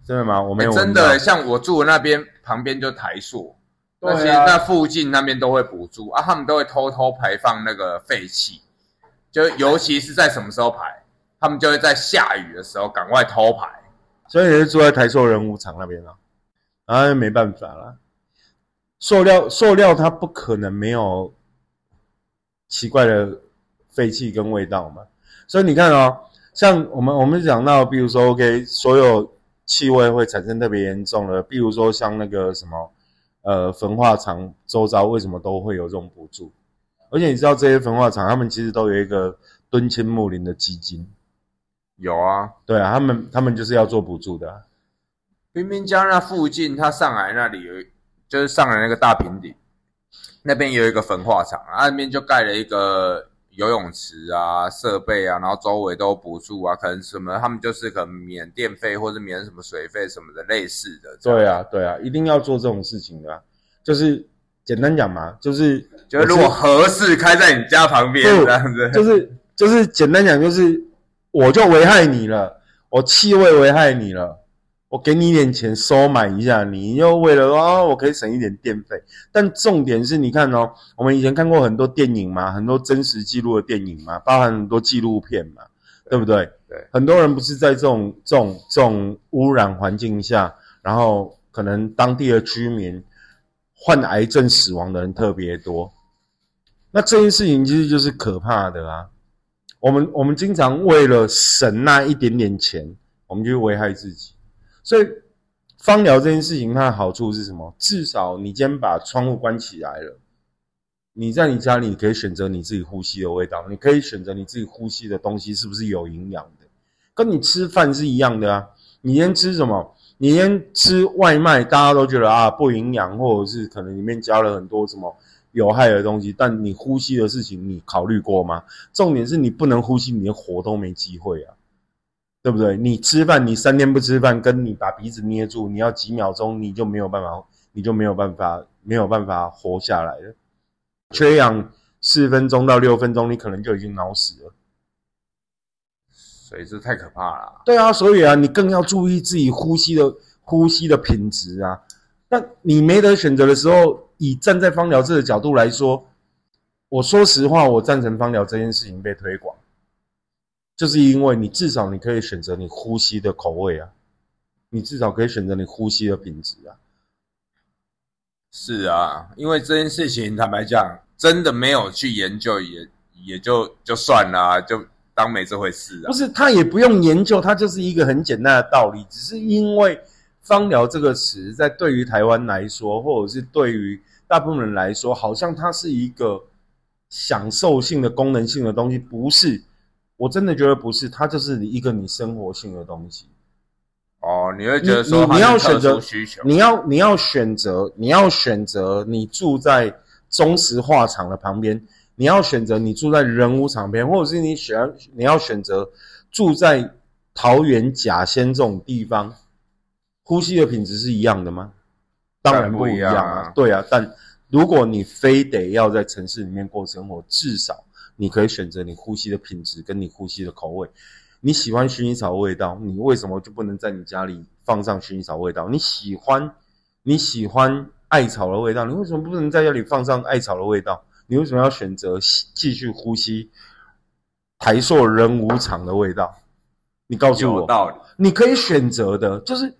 真的吗？我没欸有真的，像我住的那边旁边就台塑，那其实那附近那边都会补助啊，他们都会偷偷排放那个废气，就尤其是在什么时候排，他们就会在下雨的时候赶快偷排。所以你是住在台塑人物场那边啊？啊，没办法啦，塑料塑料它不可能没有奇怪的废气跟味道嘛，所以你看哦，像我们我们讲到，比如说 OK，所有气味会产生特别严重的，比如说像那个什么呃焚化厂周遭为什么都会有这种补助？而且你知道这些焚化厂，他们其实都有一个敦亲睦邻的基金，有啊，对啊，他们他们就是要做补助的啊、冰冰江那附近，它上海那里有，就是上海那个大平顶，那边有一个焚化厂，啊，那边就盖了一个游泳池啊、设备啊，然后周围都有补助啊，可能什么他们就是可能免电费或者免什么水费什么的类似的。对啊，对啊，一定要做这种事情的啊、就是简单讲嘛，就是就是如果合适开在你家旁边不这样子，就是就是简单讲，就是我就危害你了，我气味危害你了，我给你一点钱收买一下，你又为了啊、我可以省一点电费。但重点是你看哦，我们以前看过很多电影嘛，很多真实记录的电影嘛，包含很多纪录片嘛，对不对？对，很多人不是在这种这种这种污染环境下，然后可能当地的居民患癌症死亡的人特别多。那这件事情其实就是可怕的啊！我们我们经常为了省那一点点钱，我们就危害自己。所以芳疗这件事情，它的好处是什么？至少你今天把窗户关起来了，你在你家里你可以选择你自己呼吸的味道，你可以选择你自己呼吸的东西是不是有营养的，跟你吃饭是一样的啊。你今天吃什么？你今天吃外卖，大家都觉得啊不营养，或者是可能里面加了很多什么有害的东西，但你呼吸的事情你考虑过吗？重点是你不能呼吸，你连活都没机会啊，对不对？你吃饭，你三天不吃饭，跟你把鼻子捏住，你要几秒钟你就没有办法，你就没有办法没有办法活下来了。缺氧四分钟到六分钟，你可能就已经脑死了。所以这太可怕了。对啊，所以啊，你更要注意自己呼吸的呼吸的品质啊。那你没得选择的时候，以站在芳疗这个角度来说，我说实话，我赞成芳疗这件事情被推广，就是因为你至少你可以选择你呼吸的口味啊，你至少可以选择你呼吸的品质啊。是啊，因为这件事情坦白讲，真的没有去研究也也就就算了啊、就当没这回事啊不。是，他也不用研究，他就是一个很简单的道理。只是因为“芳疗”这个词，在对于台湾来说，或者是对于大部分人来说，好像它是一个享受性的、功能性的东西。不是，我真的觉得不是，它就是一个你生活性的东西。哦，你会觉得说你要选择需求，你要你要选择，你要选择你住在中石化厂的旁边，你要选择你住在人武厂边，或者是你选你要选择住在桃园甲仙这种地方，呼吸的品质是一样的吗？当然不一样啊。啊对啊，但如果你非得要在城市里面过生活，至少你可以选择你呼吸的品质跟你呼吸的口味。你喜欢薰衣草味道，你为什么就不能在你家里放上薰衣草味道？你喜欢你喜欢艾草的味道，你为什么不能在家里放上艾草的味道？你为什么要选择吸继续呼吸台塑人无常的味道？你告诉我，有道理。你可以选择的，就是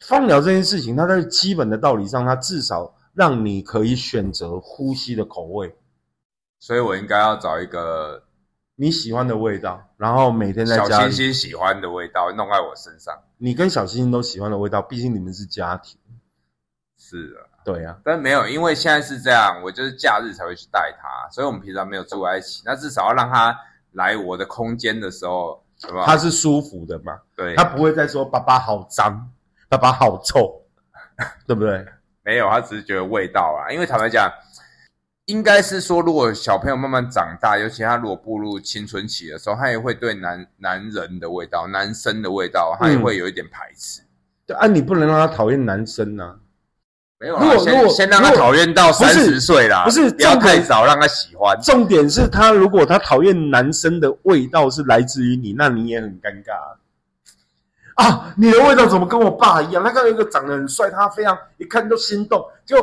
放疗这件事情，它在基本的道理上，它至少让你可以选择呼吸的口味，所以我应该要找一个你喜欢的味道，然后每天在小家里，星星喜欢的味道弄在我身上。你跟小星星都喜欢的味道，毕竟你们是家庭，是啊，对啊，但没有，因为现在是这样，我就是假日才会去带他，所以我们平常没有住在一起。那至少要让他来我的空间的时候，有没有？他是舒服的嘛，对他不会再说爸爸好脏，爸爸好臭，对不对？没有，他只是觉得味道啊。因为坦白讲，应该是说，如果小朋友慢慢长大，尤其他如果步入青春期的时候，他也会对男男人的味道、男生的味道，他也会有一点排斥。对啊，你不能让他讨厌男生呐、没有啊，如果如果先先让他讨厌到三十岁啦，不是不要太早让他喜欢。重点是他如果他讨厌男生的味道是来自于你，那你也很尴尬啊。啊你的味道怎么跟我爸一样？他看到一个长得很帅，他非常一看就心动，就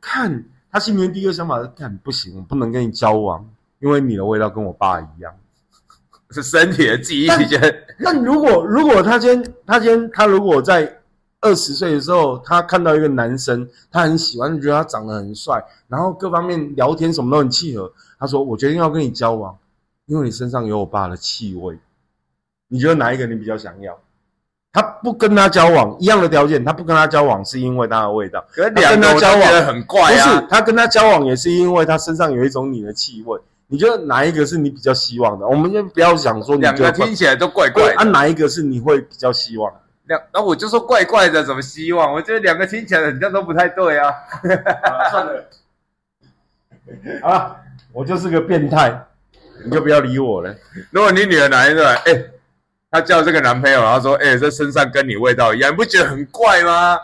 看他心里面第一个想法是：看不行，我不能跟你交往，因为你的味道跟我爸一样。是 身体的记忆，但觉得那如果如果他今天他今天他如果在二十岁的时候，他看到一个男生，他很喜欢，觉得他长得很帅，然后各方面聊天什么都很契合。他说：“我决定要跟你交往，因为你身上有我爸的气味。”你觉得哪一个你比较想要？他不跟他交往，一样的条件，他不跟他交往是因为他的味道。可是他跟他交往很怪不是啊。他跟他交往也是因为他身上有一种你的气味。你觉得哪一个是你比较希望的？我们就不要想说两个听起来都怪怪的。哪一个是你会比较希望？两，那我就说怪怪的，怎么希望？我觉得两个听起来好像都不太对啊。算了，好了，我就是个变态，你就不要理我了。如果你女儿哪一个，哎、她叫这个男朋友，然后说，哎、这身上跟你味道一样，你不觉得很怪吗？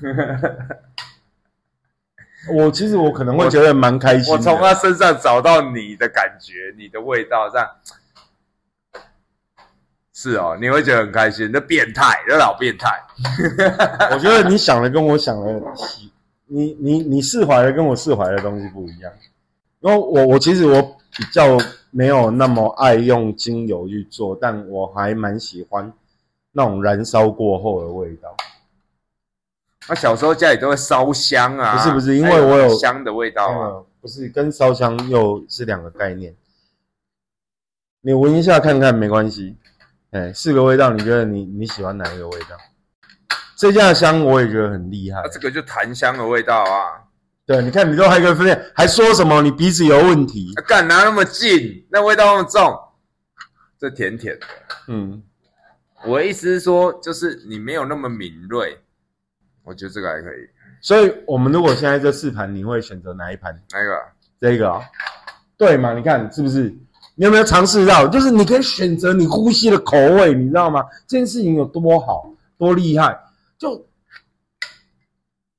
我其实我可能会觉得蛮开心的。我从他身上找到你的感觉，你的味道，这样是哦，你会觉得很开心。那变态，那老变态。我觉得你想的跟我想的，你你你释怀的跟我释怀的东西不一样。因为我我其实我比较没有那么爱用精油去做，但我还蛮喜欢那种燃烧过后的味道。那小时候家里都会烧香啊，不是不是因为我有香的味道啊。嗯，不是跟烧香又是两个概念。你闻一下看看没关系。哎，四个味道，你觉得你你喜欢哪一个味道？这家的香我也觉得很厉害那、。这个就檀香的味道啊。对，你看你都还可以分辨，还说什么你鼻子有问题？啊干拿那么近，那味道那么重，这甜甜的。嗯，我的意思是说，就是你没有那么敏锐，我觉得这个还可以。所以我们如果现在这四盘，你会选择哪一盘？那个这个啊、对嘛？你看是不是？你有没有尝试到？就是你可以选择你呼吸的口味，你知道吗？这件事情有多好，多厉害？就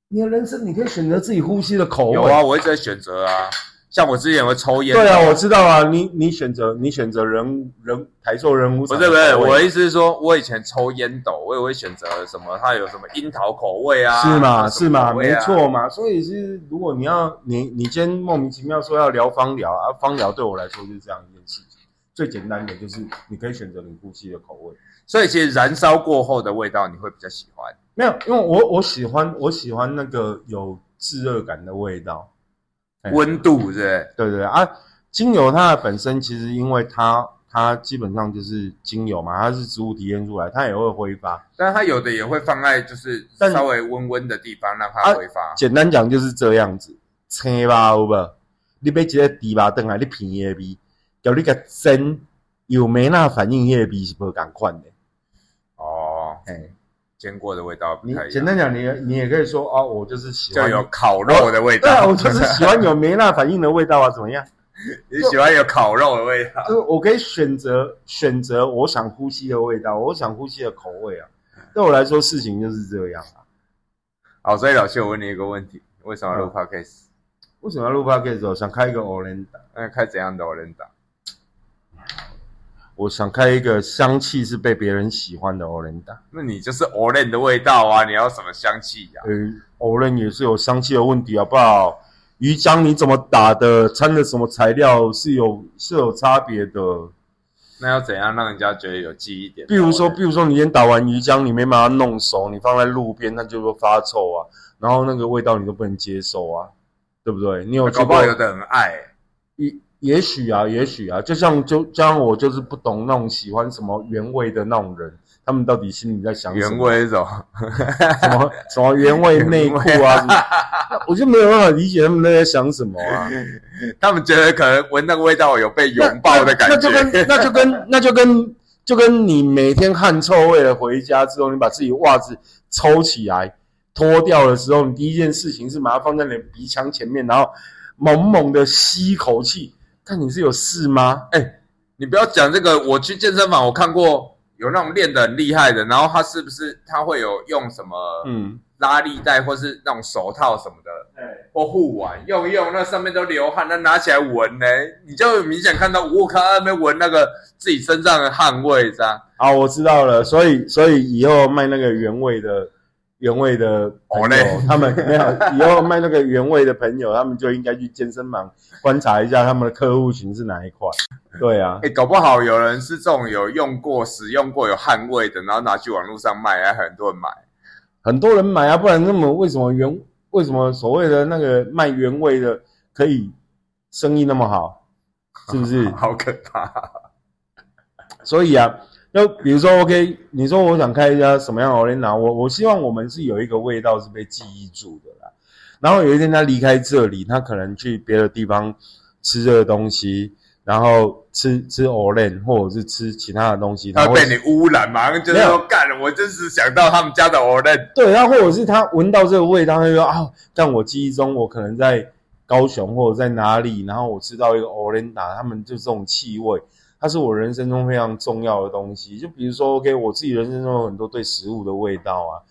你的人生，你可以选择自己呼吸的口味。有啊，我一直在选择啊。像我之前会抽烟，对啊，我知道啊。你你选择你选择人人台州人物不是不是，我的意思是说，我以前抽烟斗，我也会选择什么，它有什么樱桃口味啊，是嘛有什么是吗，没。错嘛。所以是如果你要你你今天莫名其妙说要聊芳疗啊，芳疗对我来说就是这样一件事情。最简单的就是你可以选择你呼吸的口味。所以其实燃烧过后的味道你会比较喜欢。没有，因为我我喜欢我喜欢那个有炙热感的味道。哎温度？对对对啊，精油它的本身其实因为它它基本上就是精油嘛，它是植物提炼出来，它也会挥发。但它有的也会放在就是稍微温温的地方让它啊挥发。简单讲就是这样子，青吧有无？你买一个猪肉顿来，你闻伊的味，叫你个蒸有没那反应，迄个味是无共款的。哦，哎，煎过的味道不你太一样，简单讲，你你也可以说哦，我就是喜就欢有烤肉的味道对啊，我就是喜欢有梅纳反应的味道啊，怎么样？你喜欢有烤肉的味道。就是我可以选择选择我想呼吸的味道，我想呼吸的口味啊。对我来说，事情就是这样啊。好，所以老谢，我问你一个问题：为什么要录嗯 podcast？为什么要录 podcast？想开一个 o r e n d a 那开怎样的 o r e n d a 我想开一个香气是被别人喜欢的 o r e n d a 那你就是 o r e n 的味道啊！你要什么香气呀、呃 o r e n 也是有香气的问题，好不好？鱼浆你怎么打的，掺的什么材料是有是有差别的。那要怎样让人家觉得有记忆点？比如说，比如说你先打完鱼浆，你没把它弄熟，你放在路边，它就会发臭啊，然后那个味道你都不能接受啊，对不对？你有搞不好有的很爱、也也许啊，也许啊，就像就就像我就是不懂那种喜欢什么原味的那种人，他们到底心里在想什么原？味这种，什么什么原味内裤啊？什么 我就没有办法理解他们在想什么啊。他们觉得可能闻那个味道有被拥抱的感觉那就跟觉。那就跟那就跟就跟你每天汗臭味的回家之后，你把自己袜子抽起来脱掉的时候，你第一件事情是把它放在你的鼻腔前面，然后猛猛的吸一口气，看你是有事吗？哎、你不要讲这个，我去健身房，我看过有那种练得很厉害的，然后他是不是他会有用什么嗯，拉力带或是那种手套什么的，或护腕用一用，那上面都流汗，那拿起来闻呢，你就明显看到我靠那边闻那个自己身上的汗味，这样。好，我知道了。所以，所以以后卖那个原味的原味的朋友哦，他们没有以后卖那个原味的朋友，他们就应该去健身房观察一下他们的客户群是哪一块。对啊哎、，搞不好有人是这种有用过、使用过、有汗味的，然后拿去网络上卖，还很多人买。很多人买啊，不然那么为什么原为什么所谓的那个卖原味的可以生意那么好，是不是？好可怕！所以啊，就比如说，OK，你说我想开一家什么样的 Olena，我我希望我们是有一个味道是被记忆住的啦。然后有一天他离开这里，他可能去别的地方吃这个东西，然后吃吃 Olen 或者是吃其他的东西，他会被你污染，马上就是干了，我真是想到他们家的 o r e 对，然后或者是他闻到这个味道，他就说啊，但我记忆中我可能在高雄或者在哪里，然后我吃到一个 o r e n d a 他们就这种气味，它是我人生中非常重要的东西。就比如说，OK，我自己人生中有很多对食物的味道啊，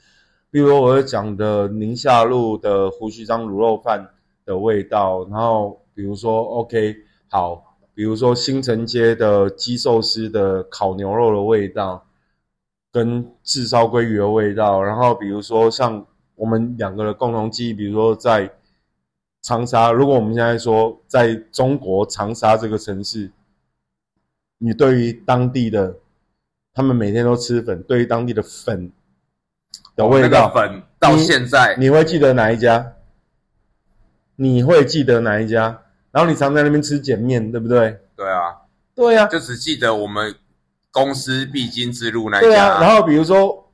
比如我讲的宁夏路的胡须章卤肉饭的味道，然后比如说 OK 好，比如说新城街的鸡寿司的烤牛肉的味道。跟炙烧鲑鱼的味道，然后比如说像我们两个的共同记忆，比如说在长沙，如果我们现在说在中国长沙这个城市，你对于当地的他们每天都吃粉，对于当地的粉的味道，那个粉到现在，你会记得哪一家？你会记得哪一家？然后你常在那边吃碱面，对不对？对啊，对啊、就只记得我们公司必经之路那一对家。啊，然后比如说，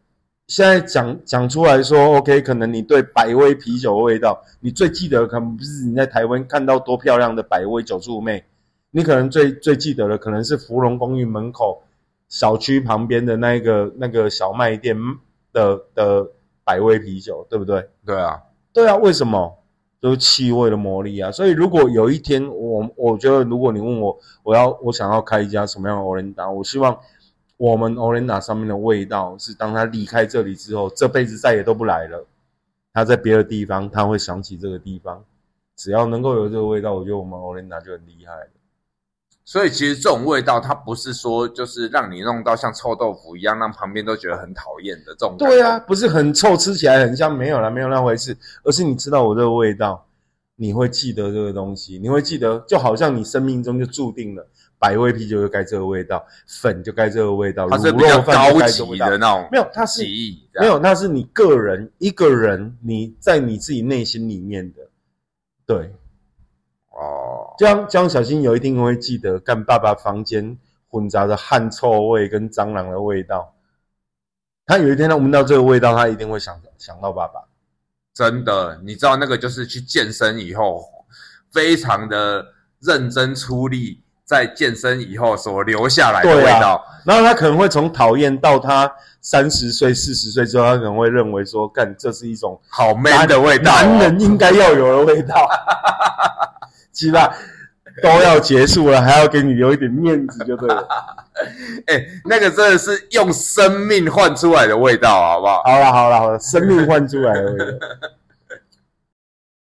现在讲讲出来说，OK，可能你对百威啤酒的味道，你最记得可能不是你在台湾看到多漂亮的百威酒柱妹，你可能最最记得的可能是芙蓉公寓门口小区旁边的那个那个小卖店的的百威啤酒，对不对？对啊，对啊，为什么？就是气味的魔力啊！所以如果有一天我我觉得，如果你问我，我要我想要开一家什么样的 Orenda，我希望我们 Orenda 上面的味道是当他离开这里之后，这辈子再也都不来了。他在别的地方，他会想起这个地方。只要能够有这个味道，我觉得我们 Orenda 就很厉害了。所以其实这种味道，它不是说就是让你弄到像臭豆腐一样，让旁边都觉得很讨厌的这种。对啊，，不是很臭，吃起来很香，没有啦，没有那回事，而是你吃到我这个味道，你会记得这个东西，你会记得，就好像你生命中就注定了，百威啤酒就该这个味道，粉就该这个味道，它是比较卤肉饭就高级的那种没有，它是没有，那是你个人一个人你在你自己内心里面的，对，哦，这样这样小新有一定会记得，干爸爸房间混杂着汗臭味跟蟑螂的味道。他有一天他闻到这个味道，他一定会想想到爸爸。真的，你知道那个就是去健身以后，非常的认真出力，在健身以后所留下来的味道。然后他可能会从讨厌到他三十岁、四十岁之后，他可能会认为说，干这是一种好 man 的味道、哦，男人应该要有的味道。鸡巴都要结束了，还要给你留一点面子，就对了。哎、那个真的是用生命换出来的味道，好不好？好了好了好了，生命换出来的味道。